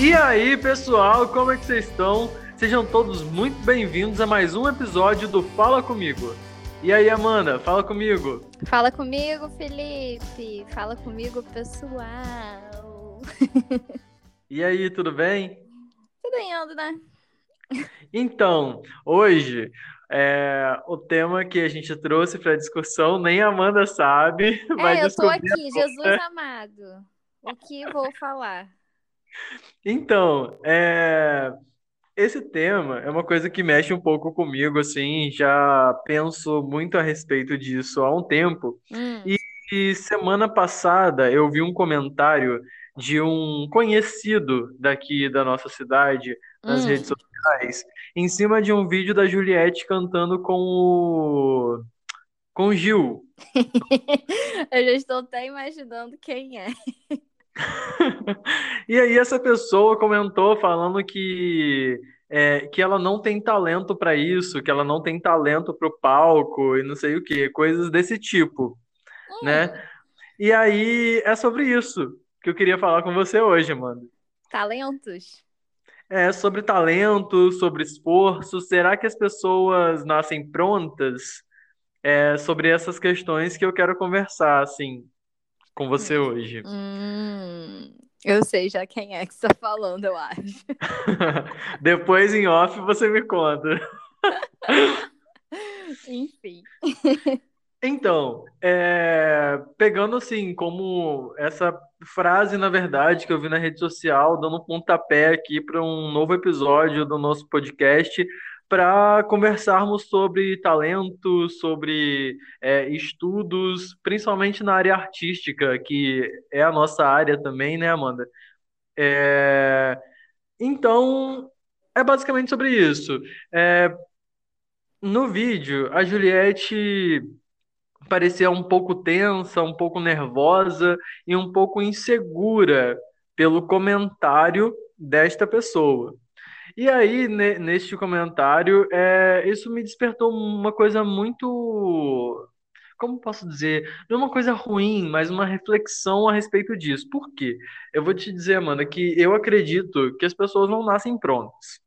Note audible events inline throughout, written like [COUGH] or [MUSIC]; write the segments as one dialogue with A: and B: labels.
A: E aí, pessoal, como é que vocês estão? Sejam todos muito bem-vindos a mais um episódio do Fala Comigo. E aí, Amanda, fala comigo.
B: Fala comigo, Felipe. Fala comigo, pessoal. [LAUGHS]
A: e aí, tudo bem?
B: Tudo indo, né?
A: Então, hoje é, o tema que a gente trouxe para discussão, nem a Amanda sabe.
B: É, eu tô aqui, Jesus amado. O que vou falar?
A: Então, é, esse tema é uma coisa que mexe um pouco comigo, assim, já penso muito a respeito disso há um tempo.
B: Hum.
A: E, e semana passada eu vi um comentário de um conhecido daqui da nossa cidade nas
B: Hum.
A: redes sociais, em cima de um vídeo da Juliette cantando com o com o Gil. [LAUGHS]
B: eu já estou até imaginando quem é. [LAUGHS]
A: E aí essa pessoa comentou falando que é, que ela não tem talento para isso, que ela não tem talento para o palco e não sei o que, coisas desse tipo,
B: Hum.
A: né? E aí é sobre isso que eu queria falar com você hoje, mano.
B: Talentos?
A: É sobre talento, sobre esforço. Será que as pessoas nascem prontas? É sobre essas questões que eu quero conversar, assim, com você hoje.
B: Hum, eu sei já quem é que está falando, eu acho. [LAUGHS]
A: Depois em off você me conta. [LAUGHS]
B: Enfim.
A: Então, é, pegando assim, como essa frase, na verdade, que eu vi na rede social, dando um pontapé aqui para um novo episódio do nosso podcast, para conversarmos sobre talento, sobre é, estudos, principalmente na área artística, que é a nossa área também, né, Amanda? É, então, é basicamente sobre isso. É, no vídeo, a Juliette parecia um pouco tensa, um pouco nervosa e um pouco insegura pelo comentário desta pessoa. E aí, ne- neste comentário, é, isso me despertou uma coisa muito. Como posso dizer? Não é uma coisa ruim, mas uma reflexão a respeito disso. Por quê? Eu vou te dizer, Amanda, que eu acredito que as pessoas não nascem prontas.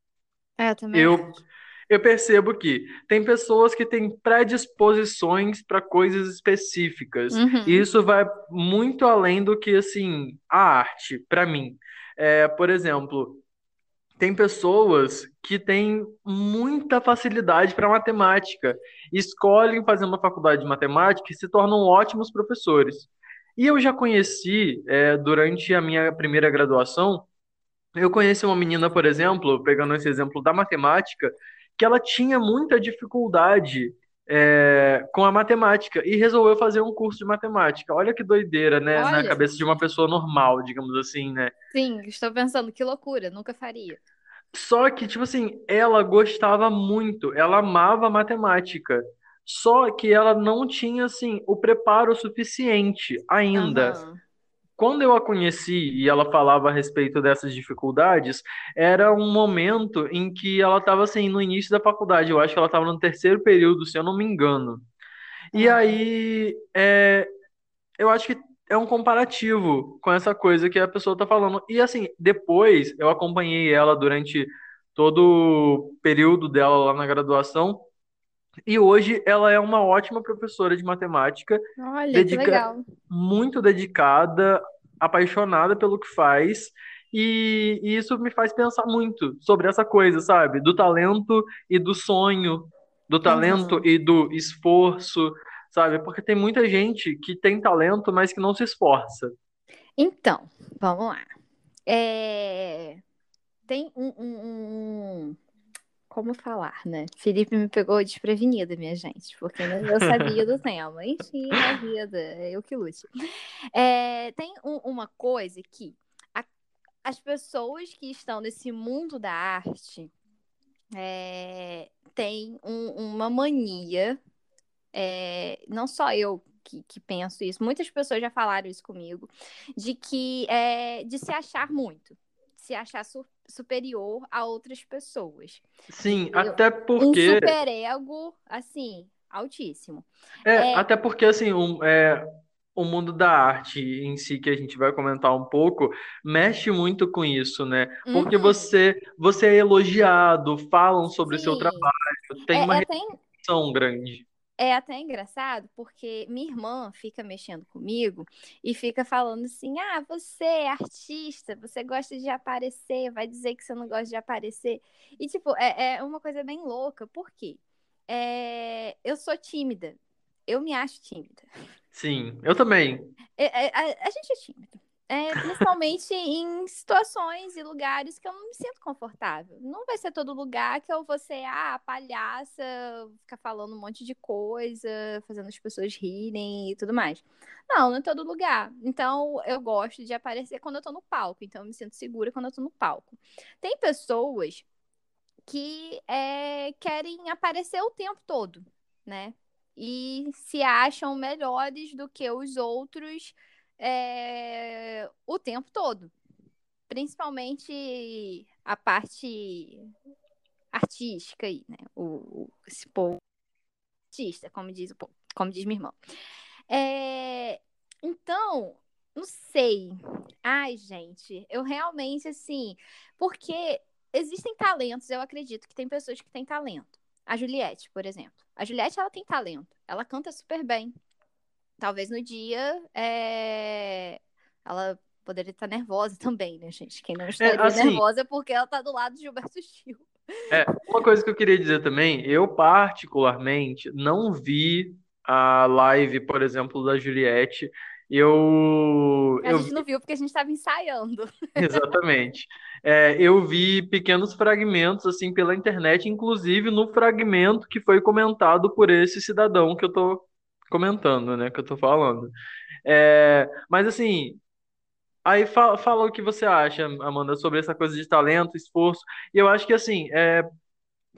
B: É, eu também
A: Eu,
B: acho.
A: eu percebo que tem pessoas que têm predisposições para coisas específicas.
B: Uhum.
A: E isso vai muito além do que, assim, a arte, para mim. É, por exemplo, tem pessoas que têm muita facilidade para matemática, escolhem fazer uma faculdade de matemática e se tornam ótimos professores. E eu já conheci, é, durante a minha primeira graduação, eu conheci uma menina, por exemplo, pegando esse exemplo da matemática, que ela tinha muita dificuldade é, com a matemática e resolveu fazer um curso de matemática. Olha que doideira, né? Na
B: Olha.
A: cabeça de uma pessoa normal, digamos assim, né?
B: Sim, estou pensando, que loucura, nunca faria.
A: Só que, tipo assim, ela gostava muito, ela amava matemática. Só que ela não tinha, assim, o preparo suficiente ainda.
B: Aham.
A: Quando eu a conheci e ela falava a respeito dessas dificuldades, era um momento em que ela estava assim no início da faculdade. Eu acho que ela estava no terceiro período, se eu não me engano. E
B: Ah.
A: aí, é, eu acho que é um comparativo com essa coisa que a pessoa está falando. E assim, depois eu acompanhei ela durante todo o período dela lá na graduação. E hoje ela é uma ótima professora de matemática
B: Olha, que
A: dedica-
B: legal.
A: muito dedicada, apaixonada pelo que faz, e, e isso me faz pensar muito sobre essa coisa, sabe? Do talento e do sonho, do talento
B: Uhum.
A: e do esforço, sabe? Porque tem muita gente que tem talento, mas que não se esforça.
B: Então, vamos lá. É, Tem um, um- um- Como falar, né? Felipe me pegou desprevenida, minha gente, porque eu sabia do [LAUGHS] tema. Enfim, a vida, eu que lute. É, Tem um- uma coisa que a- as pessoas que estão nesse mundo da arte é, têm um- uma mania, é, não só eu que, que penso isso, muitas pessoas já falaram isso comigo, de que é, de se achar muito, se achar su- superior a outras pessoas.
A: Sim,
B: Eu-
A: até
B: Um
A: porque.
B: superego, assim, altíssimo.
A: É,
B: É.
A: até porque, assim, um, é, o mundo da arte em si, que a gente vai comentar um pouco, mexe muito com isso, né? Porque
B: Uhum.
A: você, você é elogiado, falam sobre o seu trabalho, tem
B: É,
A: uma
B: é
A: repercussão grande.
B: É até engraçado porque minha irmã fica mexendo comigo e fica falando assim: ah, você é artista, você gosta de aparecer, vai dizer que você não gosta de aparecer. E, tipo, é, é uma coisa bem louca, por quê? É, eu sou tímida, eu me acho tímida.
A: Sim, eu também.
B: É, é, a, a gente é tímido. É, principalmente em situações e lugares que eu não me sinto confortável. Não vai ser todo lugar que eu vou ser, ah, palhaça, ficar falando um monte de coisa, fazendo as pessoas rirem e tudo mais. Não, não é todo lugar. Então, eu gosto de aparecer quando eu tô no palco. Então, eu me sinto segura quando eu tô no palco. Tem pessoas que é, querem aparecer o tempo todo, né? E se acham melhores do que os outros é, o tempo todo. Principalmente a parte artística aí, né? O, o esse povo artista, como diz, o como diz minha irmã. É, então, não sei. Ai, gente, eu realmente, assim, porque existem talentos, eu acredito que tem pessoas que têm talento. A Juliette, por exemplo. A Juliette, ela tem talento. Ela canta super bem. Talvez no dia é... ela poderia estar nervosa [LAUGHS] também, né, gente? Quem não estaria
A: É, assim,
B: nervosa é porque ela tá do lado de Gilberto [LAUGHS] Gil.
A: é, uma coisa que eu queria dizer também, eu particularmente não vi a live, por exemplo, da Juliette. Eu,
B: A
A: eu
B: gente não viu porque a gente estava ensaiando. [LAUGHS]
A: Exatamente. É, eu vi pequenos fragmentos assim pela internet, inclusive no fragmento que foi comentado por esse cidadão que eu tô comentando, né? Que eu tô falando. É, mas assim, aí fa fala o que você acha, Amanda, sobre essa coisa de talento, esforço. E eu acho que assim, é,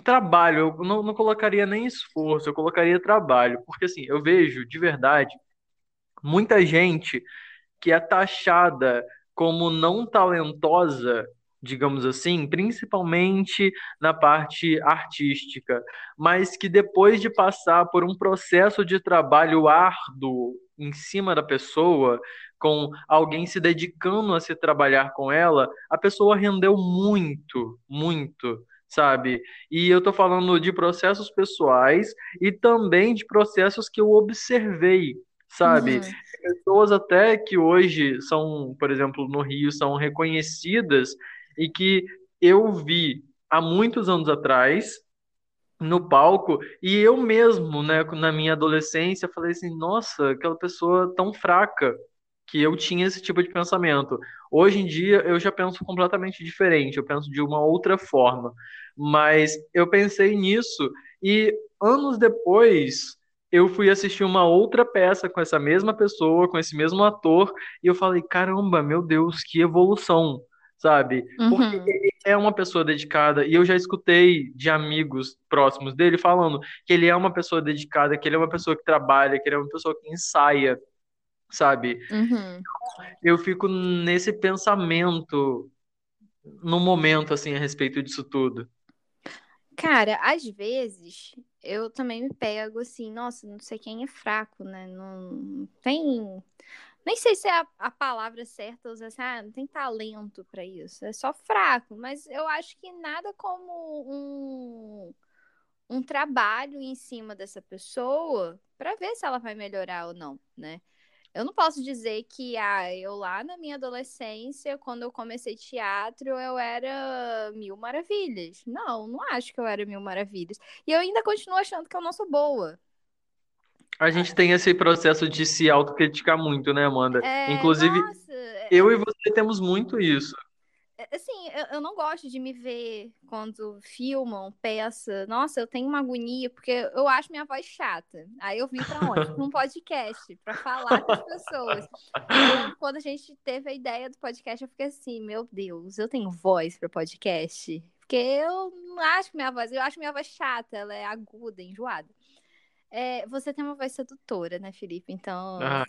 A: trabalho, eu não, não colocaria nem esforço, eu colocaria trabalho, porque assim, eu vejo de verdade muita gente que é taxada como não talentosa, digamos assim, principalmente na parte artística, mas que depois de passar por um processo de trabalho árduo em cima da pessoa, com alguém se dedicando a se trabalhar com ela, a pessoa rendeu muito, muito. Sabe? E eu tô falando de processos pessoais e também de processos que eu observei, sabe?
B: Uhum.
A: pessoas até que hoje são, por exemplo, no Rio, são reconhecidas e que eu vi há muitos anos atrás no palco e eu mesmo, né, na minha adolescência, falei assim, nossa, aquela pessoa tão fraca que eu tinha esse tipo de pensamento. Hoje em dia eu já penso completamente diferente, eu penso de uma outra forma. Mas eu pensei nisso e anos depois eu fui assistir uma outra peça com essa mesma pessoa, com esse mesmo ator, e eu falei, caramba, meu Deus, que evolução, sabe? Porque
B: Uhum.
A: ele é uma pessoa dedicada, e eu já escutei de amigos próximos dele falando que ele é uma pessoa dedicada, que ele é uma pessoa que trabalha, que ele é uma pessoa que ensaia, sabe?
B: Uhum.
A: Eu fico nesse pensamento no momento, assim, a respeito disso tudo.
B: Cara, às vezes eu também me pego assim, nossa, não sei quem é fraco, né? Não tem. Nem sei se é a, a palavra certa usar assim, ah, não tem talento pra isso, é só fraco, mas eu acho que nada como um, um trabalho em cima dessa pessoa pra ver se ela vai melhorar ou não, né? Eu não posso dizer que ah, eu lá na minha adolescência, quando eu comecei teatro, eu era mil maravilhas. Não, não acho que eu era mil maravilhas. E eu ainda continuo achando que eu não sou boa.
A: A gente tem esse processo de se autocriticar muito, né, Amanda?
B: É,
A: Inclusive,
B: nossa, é,
A: eu e você temos muito isso.
B: é, assim, eu, eu não gosto de me ver quando filmam peça. Nossa, eu tenho uma agonia, porque eu acho minha voz chata. Aí eu vim pra onde? Pra um [LAUGHS] podcast, pra falar com as pessoas. Lembro quando a gente teve a ideia do podcast, eu fiquei assim, meu Deus, eu tenho voz pra podcast? Porque eu não acho minha voz, eu acho minha voz chata, ela é aguda, enjoada. É, você tem uma voz sedutora, né, Felipe? Então,
A: Ah,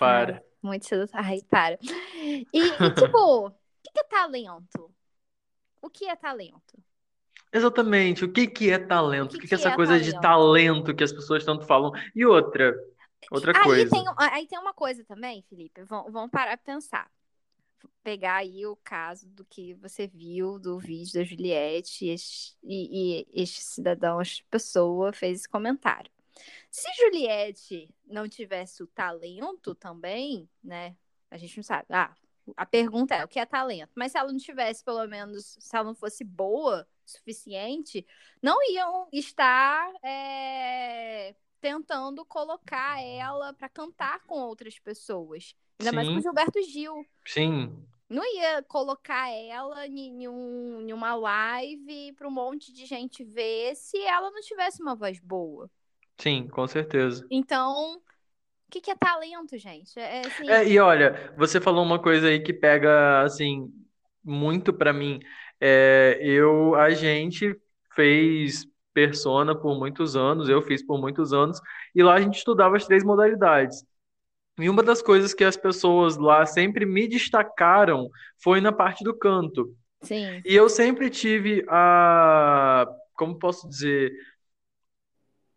B: ai,
A: para.
B: muito sedutora. Ai, para. E, e, [LAUGHS] tipo, o que é talento? O que é talento?
A: Exatamente. O que que é talento? O
B: que
A: que que é essa
B: é
A: coisa de
B: talento?
A: talento que as pessoas tanto falam? E outra, outra
B: aí
A: coisa.
B: Tem, aí tem uma coisa também, Felipe, vamos, vamos parar pra pensar. Pegar aí o caso do que você viu do vídeo da Juliette e este, e, e este cidadão, esta pessoa fez esse comentário. Se Juliette não tivesse o talento também, né? A gente não sabe. Ah, a pergunta é o que é talento? Mas se ela não tivesse, pelo menos, se ela não fosse boa suficiente, não iam estar é, tentando colocar ela para cantar com outras pessoas. Ainda Sim. mais com o Gilberto Gil.
A: Sim.
B: Não ia colocar ela em, um, em uma live para um monte de gente ver se ela não tivesse uma voz boa.
A: Sim, com certeza.
B: Então, o que, que é talento, gente? É,
A: assim... é, e olha, você falou uma coisa aí que pega, assim, muito para mim. É, eu, a gente fez persona por muitos anos, eu fiz por muitos anos, e lá a gente estudava as três modalidades. E uma das coisas que as pessoas lá sempre me destacaram foi na parte do canto.
B: Sim.
A: E eu sempre tive a, como posso dizer,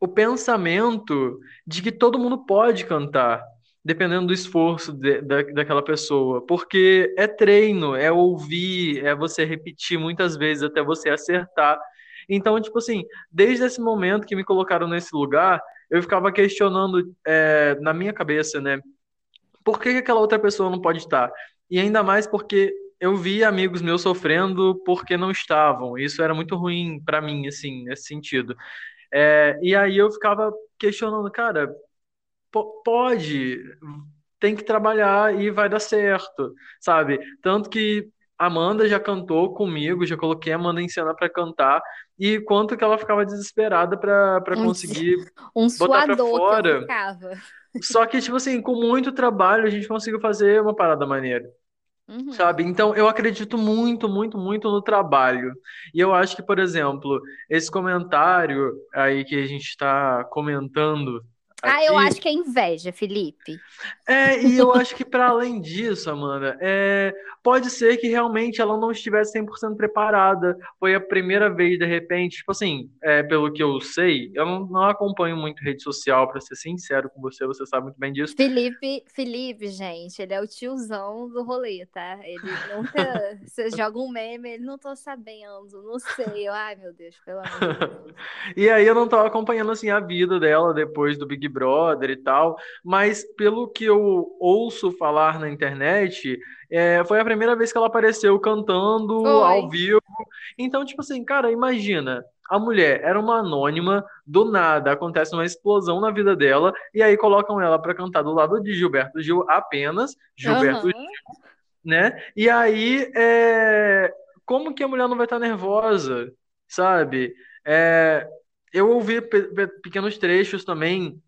A: o pensamento de que todo mundo pode cantar, dependendo do esforço de, da, daquela pessoa, porque é treino, é ouvir, é você repetir muitas vezes até você acertar. Então, tipo assim, desde esse momento que me colocaram nesse lugar, eu ficava questionando é, na minha cabeça, né? Por que, que aquela outra pessoa não pode estar? E ainda mais porque eu vi amigos meus sofrendo porque não estavam. Isso era muito ruim para mim, assim, nesse sentido. É, e aí eu ficava questionando, cara, pode, tem que trabalhar e vai dar certo, sabe? Tanto que Amanda já cantou comigo, já coloquei a Amanda em cena para cantar, e quanto que ela ficava desesperada para um, conseguir [LAUGHS]
B: um
A: botar pra fora.
B: Que
A: Só que, tipo assim, com muito trabalho a gente conseguiu fazer uma parada maneira. Uhum. Sabe? Então, eu acredito muito, muito, muito no trabalho. E eu acho que, por exemplo, esse comentário aí que a gente está comentando
B: ah, eu acho que é inveja, Felipe.
A: É, e eu acho que para além disso, Amanda, é, pode ser que realmente ela não estivesse 100% preparada. Foi a primeira vez, de repente, tipo assim, é, pelo que eu sei, eu não, não acompanho muito rede social, para ser sincero com você, você sabe muito bem disso.
B: Felipe, Felipe, gente, ele é o tiozão do rolê, tá? Ele nunca. [LAUGHS] você joga um meme, ele não tô sabendo, não sei. Ai, meu Deus, pelo amor de Deus. [LAUGHS]
A: e aí eu não tô acompanhando assim a vida dela depois do Big Brother e tal, mas pelo que eu ouço falar na internet, é, foi a primeira vez que ela apareceu cantando ao vivo. Então, tipo assim, cara, imagina. A mulher era uma anônima, do nada acontece uma explosão na vida dela, e aí colocam ela para cantar do lado de Gilberto Gil apenas, Gilberto uhum. Gil, né? E aí, é... como que a mulher não vai estar nervosa, sabe? É... Eu ouvi pe pequenos trechos também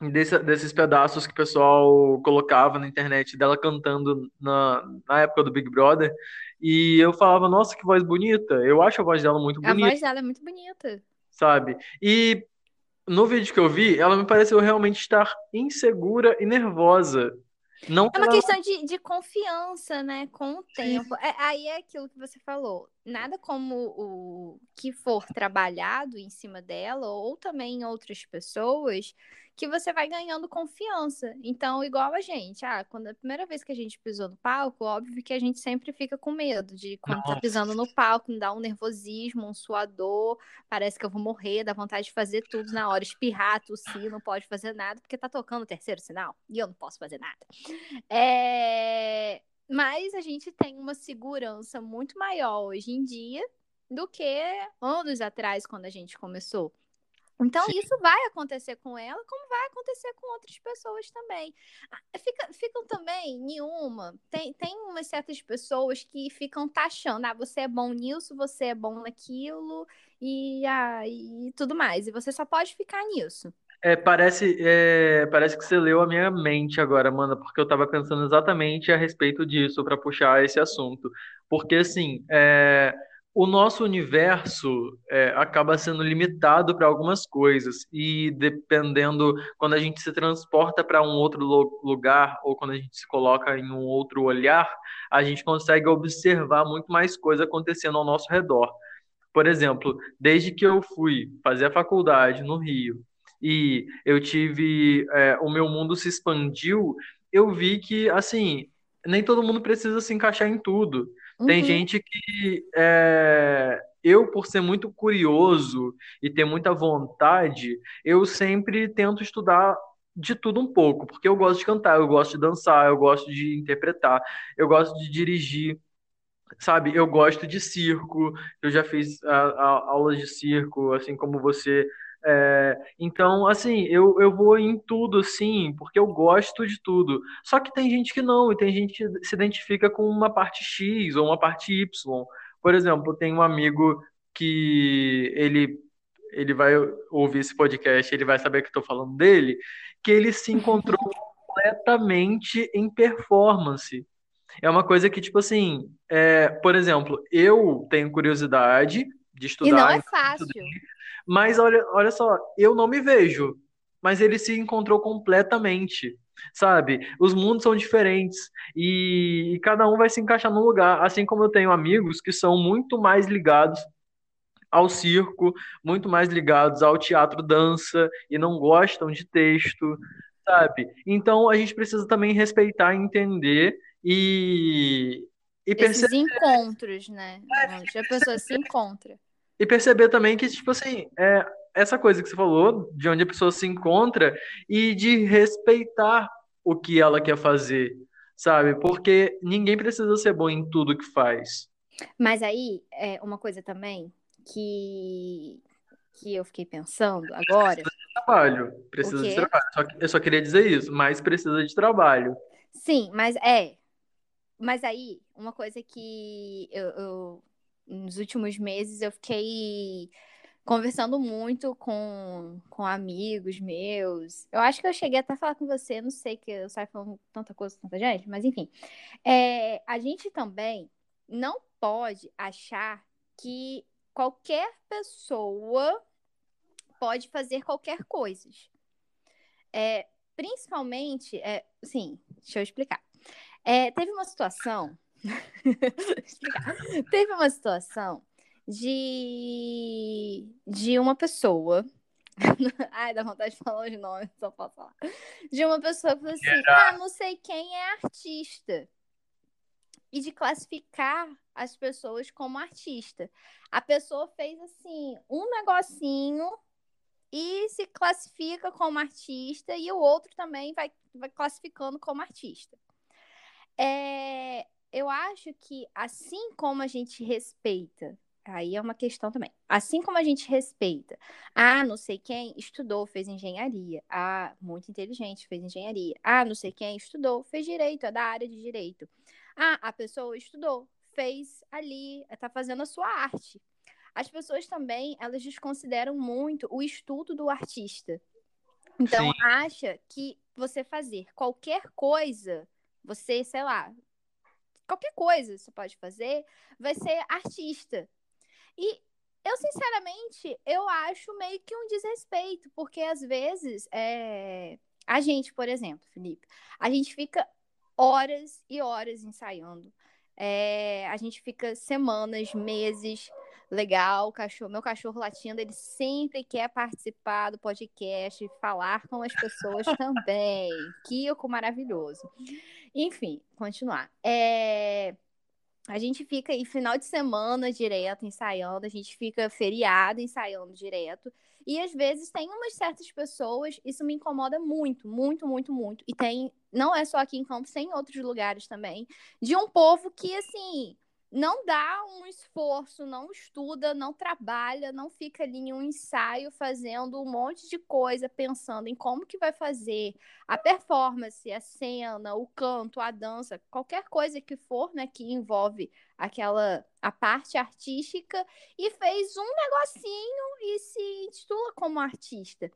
A: desse, desses pedaços que o pessoal colocava na internet dela cantando na, na época do Big Brother. E eu falava, nossa, que voz bonita. Eu acho a voz dela muito bonita.
B: A voz dela é muito bonita.
A: Sabe? E no vídeo que eu vi, ela me pareceu realmente estar insegura e nervosa. Não
B: é uma questão de, de confiança, né? Com o tempo. É, aí é aquilo que você falou. Nada como o que for trabalhado em cima dela, ou também em outras pessoas, que você vai ganhando confiança. Então, igual a gente, ah, quando a primeira vez que a gente pisou no palco, óbvio que a gente sempre fica com medo de quando tá Nossa. tá pisando no palco, me dá um nervosismo, um suador, parece que eu vou morrer, dá vontade de fazer tudo na hora, espirrar, tossir, não pode fazer nada, porque tá tocando o terceiro sinal e eu não posso fazer nada. É... Mas a gente tem uma segurança muito maior hoje em dia do que anos atrás, quando a gente começou. Então, Sim. isso vai acontecer com ela, como vai acontecer com outras pessoas também. Ah, fica, ficam também, nenhuma, tem, tem umas certas pessoas que ficam taxando, ah, você é bom nisso, você é bom naquilo, e, ah, e tudo mais. E você só pode ficar nisso.
A: É, parece, é, parece que você leu a minha mente agora, Amanda, porque eu estava pensando exatamente a respeito disso, para puxar esse assunto. Porque, assim, é o nosso universo é, acaba sendo limitado para algumas coisas e dependendo quando a gente se transporta para um outro lugar ou quando a gente se coloca em um outro olhar, a gente consegue observar muito mais coisa acontecendo ao nosso redor. Por exemplo, desde que eu fui fazer a faculdade no Rio e eu tive. É, o meu mundo se expandiu, eu vi que, assim, nem todo mundo precisa se encaixar em tudo. Uhum. Tem gente que. É, eu, por ser muito curioso e ter muita vontade, eu sempre tento estudar de tudo um pouco, porque eu gosto de cantar, eu gosto de dançar, eu gosto de interpretar, eu gosto de dirigir, sabe? Eu gosto de circo, eu já fiz a, a, aulas de circo, assim como você. É, então, assim, eu, eu vou em tudo, assim, porque eu gosto de tudo. Só que tem gente que não, e tem gente que se identifica com uma parte X ou uma parte Y. Por exemplo, tem um amigo que ele ele vai ouvir esse podcast, ele vai saber que estou falando dele, que ele se encontrou [LAUGHS] completamente em performance. É uma coisa que, tipo assim, é, por exemplo, eu tenho curiosidade de estudar. E
B: não é fácil.
A: Mas olha, olha só, eu não me vejo. Mas ele se encontrou completamente, sabe? Os mundos são diferentes e, e cada um vai se encaixar num lugar. Assim como eu tenho amigos que são muito mais ligados ao circo, muito mais ligados ao teatro dança e não gostam de texto, sabe? Então a gente precisa também respeitar entender e,
B: e Esses encontros, né? É, Onde a pessoa se encontra.
A: E perceber também que, tipo assim, é essa coisa que você falou, de onde a pessoa se encontra e de respeitar o que ela quer fazer, sabe? Porque ninguém precisa ser bom em tudo que faz.
B: Mas aí, é uma coisa também que, que eu fiquei pensando agora.
A: Precisa de trabalho. Precisa de trabalho. Só eu só queria dizer isso, mas precisa de trabalho.
B: Sim, mas é. Mas aí, uma coisa que eu, eu nos últimos meses eu fiquei conversando muito com, com amigos meus. Eu acho que eu cheguei até a falar com você, não sei que eu saio falando tanta coisa tanta gente, mas enfim. É, a gente também não pode achar que qualquer pessoa pode fazer qualquer coisa. É, principalmente, é, sim, deixa eu explicar. É, teve uma situação. [LAUGHS] teve uma situação de, de uma pessoa. [LAUGHS] Ai, dá vontade de falar os nomes, só posso falar. De uma pessoa que falou assim: ah, não sei quem é artista e de classificar as pessoas como artista. A pessoa fez assim um negocinho e se classifica como artista e o outro também vai, vai classificando como artista. É, eu acho que assim como a gente respeita, aí é uma questão também. Assim como a gente respeita, ah, não sei quem estudou, fez engenharia, ah, muito inteligente, fez engenharia, ah, não sei quem estudou, fez direito, é da área de direito. Ah, a pessoa estudou, fez ali, está fazendo a sua arte. As pessoas também, elas desconsideram muito o estudo do artista. Então, Sim. acha que você fazer qualquer coisa, você, sei lá, qualquer coisa você pode fazer, vai ser artista. E eu, sinceramente, eu acho meio que um desrespeito, porque às vezes é... a gente, por exemplo, Felipe, a gente fica horas e horas ensaiando. É, a gente fica semanas, meses, legal, cachorro, meu cachorro latindo, ele sempre quer participar do podcast, falar com as pessoas também. Kiko maravilhoso. Enfim, continuar. É, a gente fica em final de semana direto ensaiando, a gente fica feriado ensaiando direto. E às vezes tem umas certas pessoas, isso me incomoda muito, muito, muito, muito. E tem, não é só aqui em Campos, tem em outros lugares também, de um povo que, assim, não dá um esforço, não estuda, não trabalha, não fica ali em um ensaio fazendo um monte de coisa, pensando em como que vai fazer a performance, a cena, o canto, a dança, qualquer coisa que for, né, que envolve aquela a parte artística e fez um negocinho e se intitula como artista.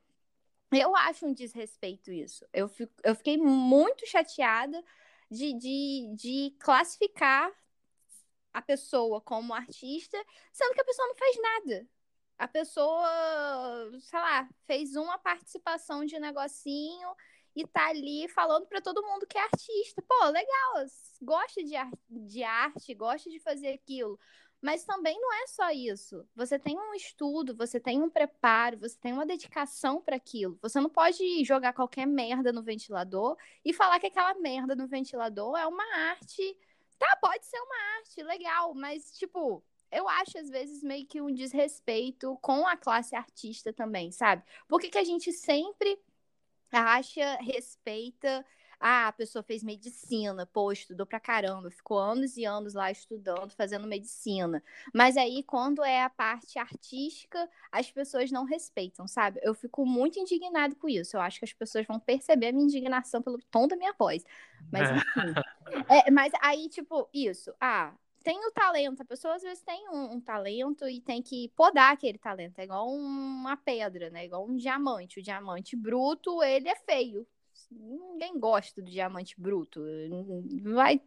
B: Eu acho um desrespeito isso. Eu, fico, eu fiquei muito chateada de, de, de classificar a pessoa como artista, sendo que a pessoa não fez nada. A pessoa, sei lá, fez uma participação de negocinho e tá ali falando para todo mundo que é artista. Pô, legal, gosta de, ar de arte, gosta de fazer aquilo. Mas também não é só isso. Você tem um estudo, você tem um preparo, você tem uma dedicação para aquilo. Você não pode jogar qualquer merda no ventilador e falar que aquela merda no ventilador é uma arte. Tá, pode ser uma arte, legal, mas tipo, eu acho às vezes meio que um desrespeito com a classe artista também, sabe? Porque que a gente sempre acha, respeita ah, a pessoa fez medicina, pô, estudou pra caramba, ficou anos e anos lá estudando, fazendo medicina. Mas aí, quando é a parte artística, as pessoas não respeitam, sabe? Eu fico muito indignado com isso. Eu acho que as pessoas vão perceber a minha indignação pelo tom da minha voz. Mas, é. [LAUGHS] enfim. é, mas aí, tipo, isso. Ah, tem o talento, a pessoa às vezes tem um, um, talento e tem que podar aquele talento. É igual uma pedra, né? Igual um diamante. O diamante bruto, ele é feio ninguém gosta do diamante bruto. Vai,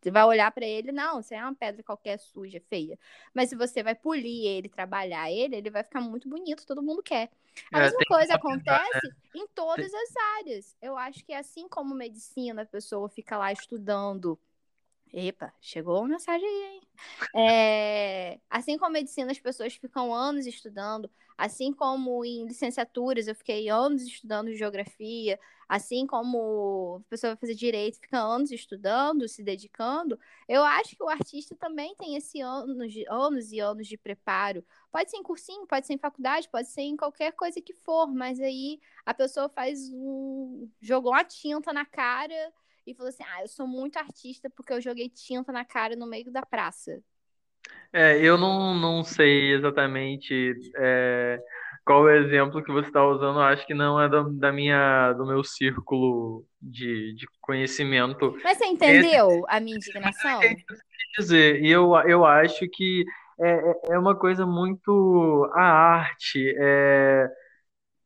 B: você vai olhar para ele, não, você é uma pedra qualquer suja, feia. Mas se você vai polir ele, trabalhar ele, ele vai ficar muito bonito, todo mundo quer. A é, mesma coisa acontece em todas as áreas. Eu acho que assim como medicina, a pessoa fica lá estudando Epa, chegou uma mensagem aí, hein? É, assim como medicina, as pessoas ficam anos estudando, assim como em licenciaturas eu fiquei anos estudando geografia, assim como a pessoa vai fazer direito, fica anos estudando, se dedicando, eu acho que o artista também tem esse anos, anos e anos de preparo. Pode ser em cursinho, pode ser em faculdade, pode ser em qualquer coisa que for, mas aí a pessoa faz um. jogou uma tinta na cara e falou assim: Ah, eu sou muito artista porque eu joguei tinta na cara no meio da praça.
A: É, eu não, não sei exatamente é, qual o exemplo que você está usando. Eu acho que não é do, da minha, do meu círculo de, de conhecimento.
B: Mas você entendeu Esse... a minha indignação? [LAUGHS]
A: dizer, e eu, eu acho que é, é, é uma coisa muito. A arte é,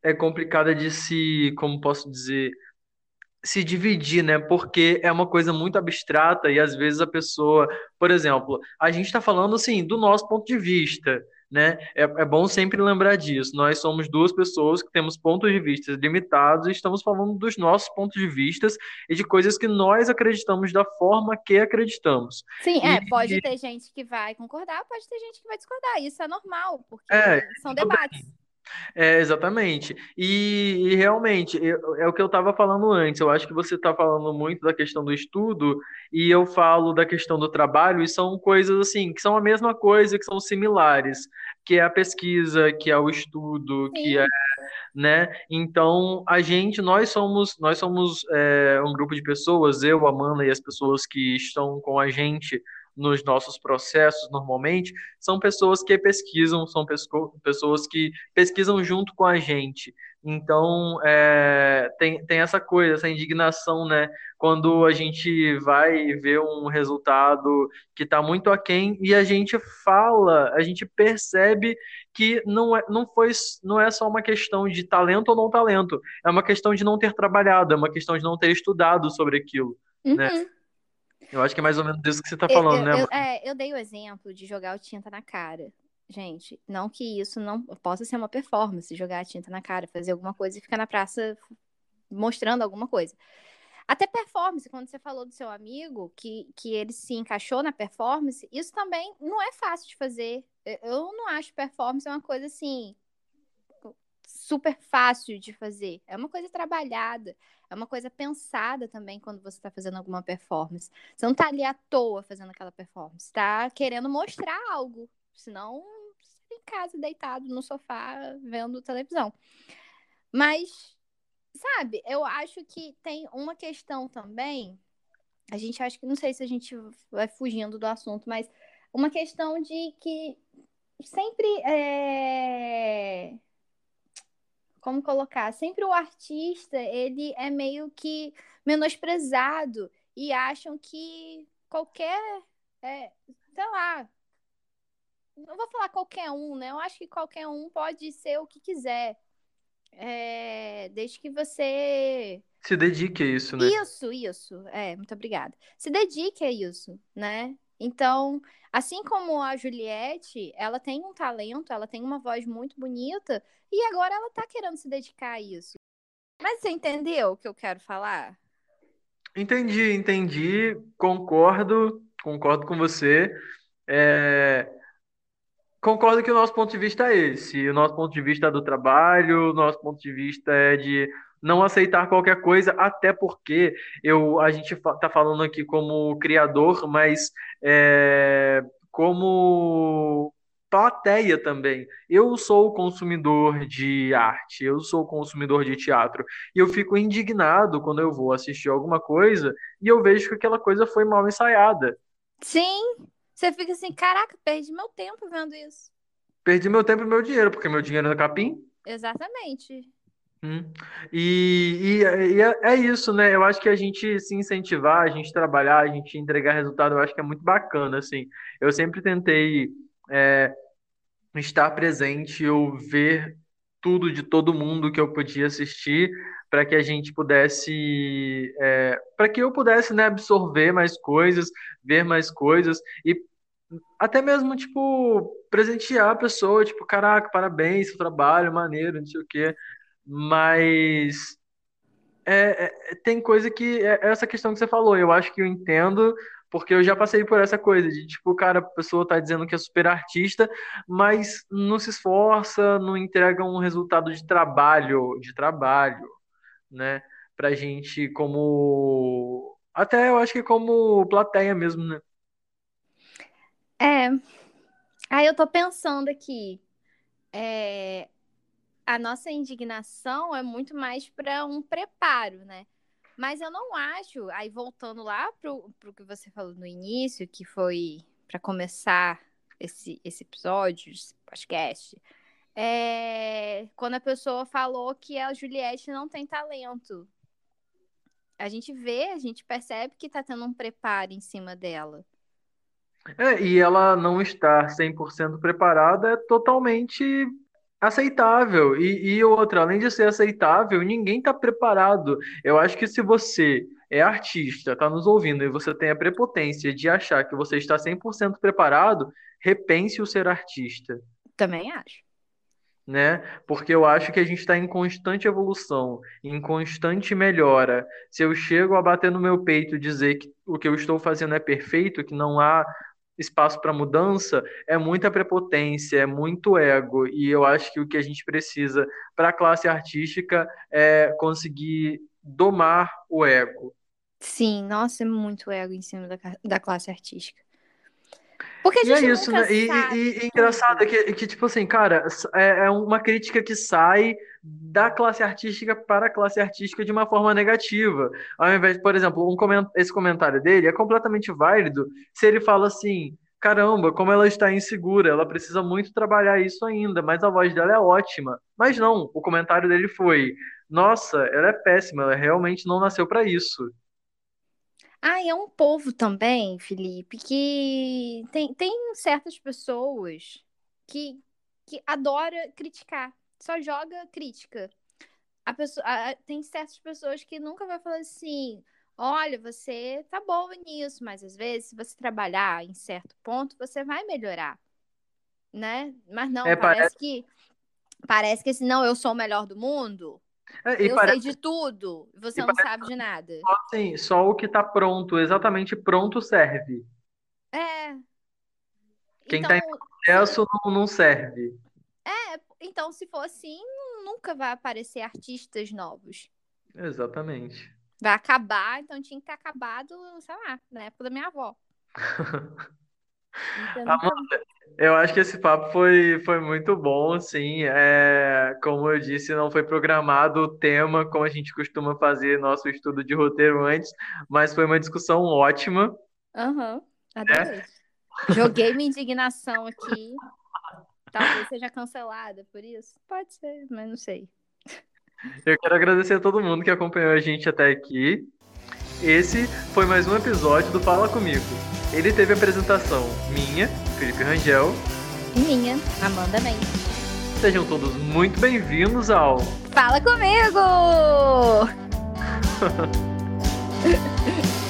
A: é complicada de se, como posso dizer, se dividir, né? Porque é uma coisa muito abstrata e às vezes a pessoa, por exemplo, a gente está falando assim do nosso ponto de vista, né? É, é bom sempre lembrar disso. Nós somos duas pessoas que temos pontos de vista limitados e estamos falando dos nossos pontos de vista e de coisas que nós acreditamos da forma que acreditamos.
B: Sim,
A: e,
B: é, pode ter gente que vai concordar, pode ter gente que vai discordar. Isso é normal, porque é, são debates. Bem.
A: É, exatamente. E, e realmente, eu, é o que eu estava falando antes. Eu acho que você está falando muito da questão do estudo, e eu falo da questão do trabalho, e são coisas assim, que são a mesma coisa, que são similares, que é a pesquisa, que é o estudo, Sim. que é, né? Então, a gente, nós somos, nós somos é, um grupo de pessoas, eu, Amanda e as pessoas que estão com a gente nos nossos processos normalmente são pessoas que pesquisam, são pessoas que pesquisam junto com a gente. Então, é, tem, tem essa coisa, essa indignação, né? Quando a gente vai ver um resultado que está muito aquém e a gente fala, a gente percebe que não é, não foi, não é só uma questão de talento ou não talento, é uma questão de não ter trabalhado, é uma questão de não ter estudado sobre aquilo, né? uhum. né? Eu acho que é mais ou menos isso que você está falando,
B: eu,
A: né?
B: Eu, é, eu dei o exemplo de jogar o tinta na cara. Gente, não que isso não possa ser uma performance, jogar a tinta na cara, fazer alguma coisa e ficar na praça mostrando alguma coisa. Até performance, quando você falou do seu amigo, que, que ele se encaixou na performance, isso também não é fácil de fazer. Eu não acho performance uma coisa assim super fácil de fazer. É uma coisa trabalhada, é uma coisa pensada também quando você está fazendo alguma performance. Você não está ali à toa fazendo aquela performance, está querendo mostrar algo. Senão, você tá em casa, deitado no sofá, vendo televisão. Mas, sabe, eu acho que tem uma questão também. A gente acha que, não sei se a gente vai fugindo do assunto, mas uma questão de que sempre é como colocar, sempre o artista, ele é meio que menosprezado e acham que qualquer, é, sei lá, não vou falar qualquer um, né? Eu acho que qualquer um pode ser o que quiser, é, desde que você
A: se dedique a isso, né?
B: Isso, isso. É, muito obrigada. Se dedique a isso, né? Então, assim como a Juliette, ela tem um talento, ela tem uma voz muito bonita, e agora ela tá querendo se dedicar a isso. Mas você entendeu o que eu quero falar?
A: Entendi, entendi. Concordo, concordo com você. É, concordo que o nosso ponto de vista é esse. O nosso ponto de vista é do trabalho, o nosso ponto de vista é de não aceitar qualquer coisa, até porque eu, a gente está falando aqui como criador, mas é, como plateia também. Eu sou consumidor de arte, eu sou consumidor de teatro, e eu fico indignado quando eu vou assistir alguma coisa e eu vejo que aquela coisa foi mal ensaiada.
B: Sim, você fica assim, caraca, perdi meu tempo vendo isso.
A: Perdi meu tempo e meu dinheiro, porque meu dinheiro é capim.
B: Exatamente.
A: Hum. E, e, e é, é isso, né? Eu acho que a gente se incentivar, a gente trabalhar, a gente entregar resultado, eu acho que é muito bacana, assim. Eu sempre tentei é, estar presente ou ver tudo de todo mundo que eu podia assistir para que a gente pudesse é, para que eu pudesse né, absorver mais coisas ver mais coisas e até mesmo tipo presentear a pessoa tipo caraca parabéns seu trabalho maneiro não sei o quê mas é, é, tem coisa que é essa questão que você falou eu acho que eu entendo porque eu já passei por essa coisa de, tipo, cara, a pessoa tá dizendo que é super artista, mas não se esforça, não entrega um resultado de trabalho, de trabalho, né? Pra gente como... Até eu acho que como plateia mesmo, né?
B: É. Aí eu tô pensando aqui. É... A nossa indignação é muito mais para um preparo, né? Mas eu não acho, aí voltando lá pro, pro que você falou no início, que foi para começar esse, esse episódio, esse podcast, é, quando a pessoa falou que a Juliette não tem talento. A gente vê, a gente percebe que tá tendo um preparo em cima dela.
A: É, e ela não estar 100% preparada é totalmente aceitável. E, e outra, além de ser aceitável, ninguém está preparado. Eu acho que se você é artista, está nos ouvindo, e você tem a prepotência de achar que você está 100% preparado, repense o ser artista.
B: Também acho.
A: Né? Porque eu acho que a gente está em constante evolução, em constante melhora. Se eu chego a bater no meu peito e dizer que o que eu estou fazendo é perfeito, que não há espaço para mudança é muita prepotência, é muito ego. E eu acho que o que a gente precisa para a classe artística é conseguir domar o ego.
B: Sim, nossa, é muito ego em cima da, da classe artística. Porque a
A: gente e é isso, né? E, e, e, engraçado é que, que, tipo assim, cara, é, é uma crítica que sai da classe artística para a classe artística de uma forma negativa. Ao invés por exemplo, um coment... esse comentário dele é completamente válido se ele fala assim: caramba, como ela está insegura, ela precisa muito trabalhar isso ainda, mas a voz dela é ótima. Mas não, o comentário dele foi: nossa, ela é péssima, ela realmente não nasceu para isso.
B: Ah, e é um povo também, Felipe, que tem, tem certas pessoas que, que adora criticar, só joga crítica. A pessoa, a, tem certas pessoas que nunca vai falar assim, olha, você tá boa nisso, mas às vezes, se você trabalhar em certo ponto, você vai melhorar, né? Mas não, é, parece, parece que parece que assim, não, eu sou o melhor do mundo, é, eu parece... sei de tudo, você e não sabe de nada.
A: Só, assim, só o que tá pronto, exatamente pronto serve.
B: É.
A: Quem então, tá em então, processo não, não serve.
B: É, então se for assim, nunca vai aparecer artistas novos.
A: Exatamente.
B: Vai acabar, então tinha que ter acabado, sei lá, na época da minha avó. [LAUGHS]
A: Amanda, eu acho que esse papo foi, foi muito bom, sim. É, como eu disse, não foi programado o tema como a gente costuma fazer nosso estudo de roteiro antes, mas foi uma discussão ótima.
B: Aham, uhum, adorei. É. Joguei minha indignação aqui. Talvez seja cancelada por isso. Pode ser, mas não sei.
A: Eu quero agradecer a todo mundo que acompanhou a gente até aqui. Esse foi mais um episódio do Fala Comigo. Ele teve apresentação minha, Felipe Rangel.
B: E minha, Amanda Mendes.
A: Sejam todos muito bem-vindos ao
B: Fala Comigo! [LAUGHS]